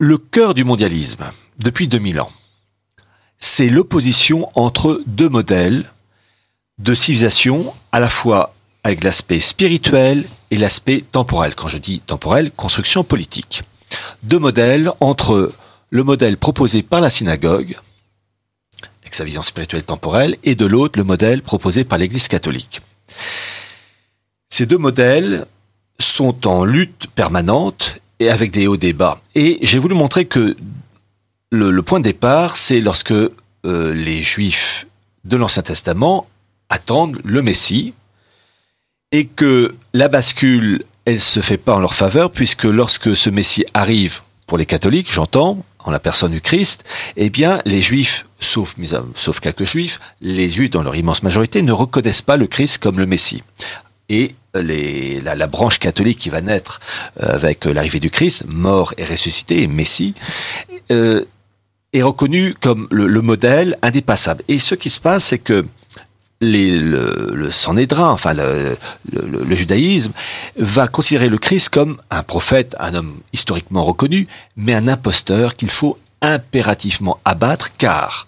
Le cœur du mondialisme, depuis 2000 ans, c'est l'opposition entre deux modèles de civilisation, à la fois avec l'aspect spirituel et l'aspect temporel. Quand je dis temporel, construction politique. Deux modèles entre le modèle proposé par la synagogue, avec sa vision spirituelle temporelle, et de l'autre, le modèle proposé par l'Église catholique. Ces deux modèles sont en lutte permanente et avec des hauts débats. Et j'ai voulu montrer que le, point de départ, c'est lorsque euh, les Juifs de l'Ancien Testament attendent le Messie et que la bascule, elle se fait pas en leur faveur puisque lorsque ce Messie arrive pour les catholiques, j'entends, en la personne du Christ, eh bien, les Juifs, sauf, sauf quelques Juifs, les Juifs dans leur immense majorité ne reconnaissent pas le Christ comme le Messie. Et la, branche catholique qui va naître euh, avec l'arrivée du Christ, mort et ressuscité, Messie, euh, est reconnu comme le, modèle indépassable. Et ce qui se passe, c'est que les, le, le enfin le, judaïsme, va considérer le Christ comme un prophète, un homme historiquement reconnu, mais un imposteur qu'il faut impérativement abattre, car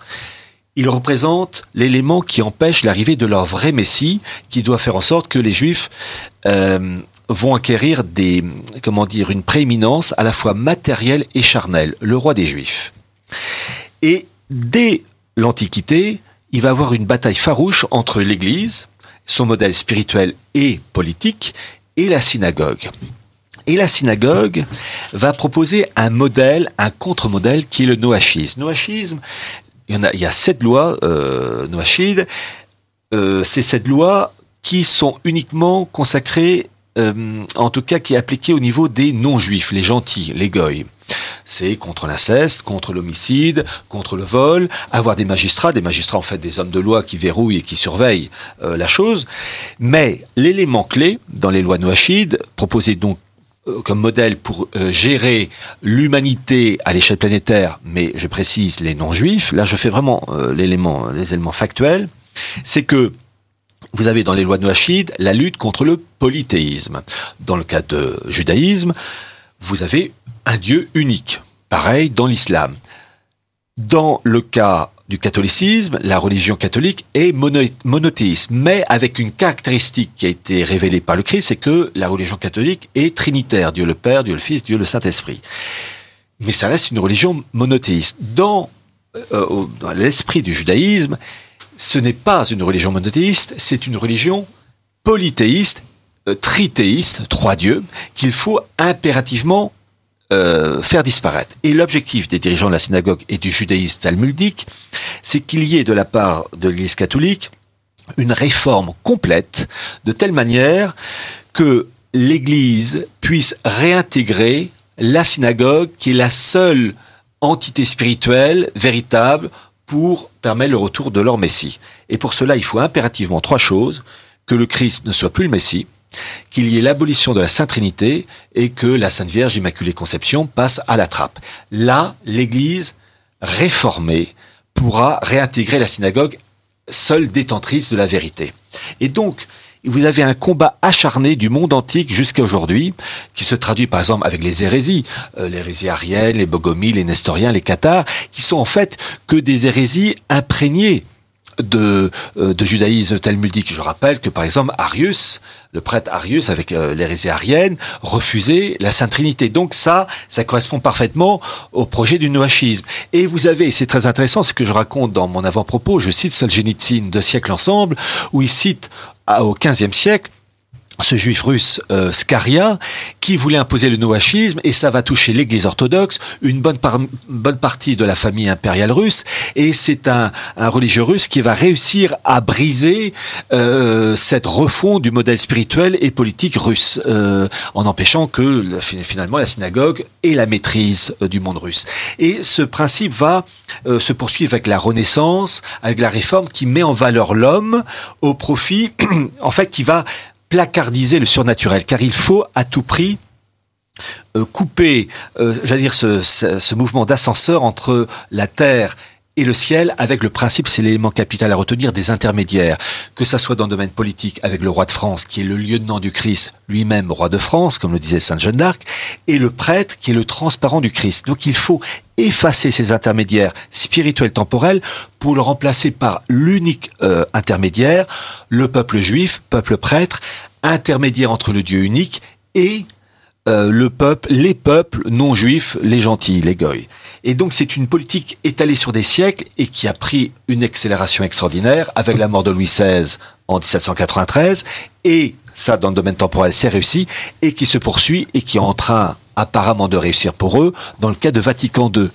il représente l'élément qui empêche l'arrivée de leur vrai Messie, qui doit faire en sorte que les Juifs euh, vont acquérir des, comment dire, une prééminence à la fois matérielle et charnelle, le roi des Juifs. Et dès l'Antiquité, il va y avoir une bataille farouche entre l'Église, son modèle spirituel et politique, et la synagogue. Et la synagogue va proposer un modèle, un contre-modèle qui est le noachisme. Noachisme, il y, en a, il y a sept lois euh, noachides. Euh, c'est sept lois qui sont uniquement consacrées, euh, en tout cas qui est appliquées au niveau des non-juifs, les gentils, les goy c'est contre l'inceste, contre l'homicide, contre le vol, avoir des magistrats, des magistrats en fait des hommes de loi qui verrouillent et qui surveillent la chose. Mais l'élément clé dans les lois noachides, proposé donc comme modèle pour euh, gérer l'humanité à l'échelle planétaire, mais je précise les non-juifs, là je fais vraiment l'élément, les éléments factuels, c'est que vous avez dans les lois noachides la lutte contre le polythéisme. Dans le cas de judaïsme, vous avez un Dieu unique. Pareil dans l'islam. Dans le cas du catholicisme, la religion catholique est monothéiste, mais avec une caractéristique qui a été révélée par le Christ, c'est que la religion catholique est trinitaire, Dieu le Père, Dieu le Fils, Dieu le Saint-Esprit. Mais ça reste une religion monothéiste. Dans, euh, dans l'esprit du judaïsme, ce n'est pas une religion monothéiste, c'est une religion polythéiste euh, trithéiste, trois dieux, qu'il faut impérativement euh, faire disparaître. Et l'objectif des dirigeants de la synagogue et du judaïsme talmudique, c'est qu'il y ait de la part de l'Église catholique une réforme complète, de telle manière que l'Église puisse réintégrer la synagogue, qui est la seule entité spirituelle véritable pour permettre le retour de leur Messie. Et pour cela, il faut impérativement trois choses. Que le Christ ne soit plus le Messie, qu'il y ait l'abolition de la Sainte Trinité et que la Sainte Vierge Immaculée Conception passe à la trappe. Là, l'Église réformée pourra réintégrer la synagogue seule détentrice de la vérité. Et donc, vous avez un combat acharné du monde antique jusqu'à aujourd'hui, qui se traduit par exemple avec les hérésies, euh, l'hérésie arienne, les bogomies, les nestoriens, les cathares, qui sont en fait que des hérésies imprégnées de, euh, de judaïsme talmudique. Je rappelle que par exemple Arius, le prêtre Arius avec euh, l'hérésie arienne, refusait la Sainte Trinité. Donc ça, ça correspond parfaitement au projet du noachisme. Et vous avez, c'est très intéressant, ce que je raconte dans mon avant-propos, je cite Solzhenitsyn deux siècles ensemble, où il cite au XVe siècle ce juif russe euh, Skaria qui voulait imposer le noachisme et ça va toucher l'Église orthodoxe, une bonne, bonne partie de la famille impériale russe et c'est un, un, religieux russe qui va réussir à briser euh, cette refonte du modèle spirituel et politique russe euh, en empêchant que finalement la synagogue ait la maîtrise euh, du monde russe. Et ce principe va euh, se poursuivre avec la Renaissance, avec la réforme qui met en valeur l'homme au profit, en fait, qui va placardiser le surnaturel, car il faut à tout prix euh, couper, euh, j'allais dire, ce, ce, mouvement d'ascenseur entre la terre et le ciel avec le principe, c'est l'élément capital à retenir, des intermédiaires. Que ça soit dans le domaine politique avec le roi de France, qui est le lieutenant du Christ, lui-même roi de France, comme le disait Sainte Jeanne d'Arc, et le prêtre, qui est le transparent du Christ. Donc il faut effacer ces intermédiaires spirituels temporels pour le remplacer par l'unique euh, intermédiaire, le peuple juif, peuple prêtre, intermédiaire entre le Dieu unique et euh, le peuple, les peuples non juifs, les gentils, les goy. Et donc c'est une politique étalée sur des siècles et qui a pris une accélération extraordinaire avec la mort de Louis XVI en 1793 et ça dans le domaine temporel c'est réussi et qui se poursuit et qui est en train apparemment de réussir pour eux dans le cas de Vatican II.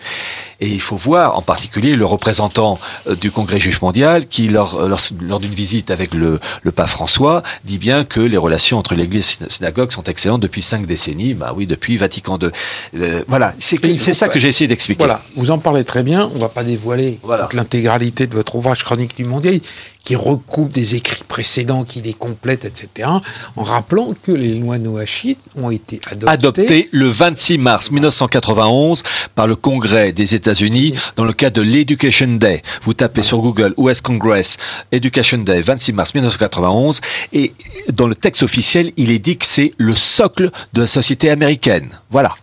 Et il faut voir en particulier le représentant euh, du Congrès juif mondial qui, lors, euh, lors, d'une visite avec le, le pape François, dit bien que les relations entre l'Église et la synagogue sont excellentes depuis cinq décennies. Bah oui, depuis Vatican II. Euh, voilà, c'est ça que j'ai essayé d'expliquer. Voilà, vous en parlez très bien. On va pas dévoiler toute l'intégralité de votre ouvrage Chronique du Mondial qui recoupe des écrits précédents, qui les complète, etc., en rappelant que les lois noachites ont été adoptées, adoptées le 26 mars 1991 par le Congrès des États-Unis dans le cadre de l'Education Day. Vous tapez sur Google US Congress Education Day 26 mars 1991 et dans le texte officiel, il est dit que c'est le socle de la société américaine. Voilà.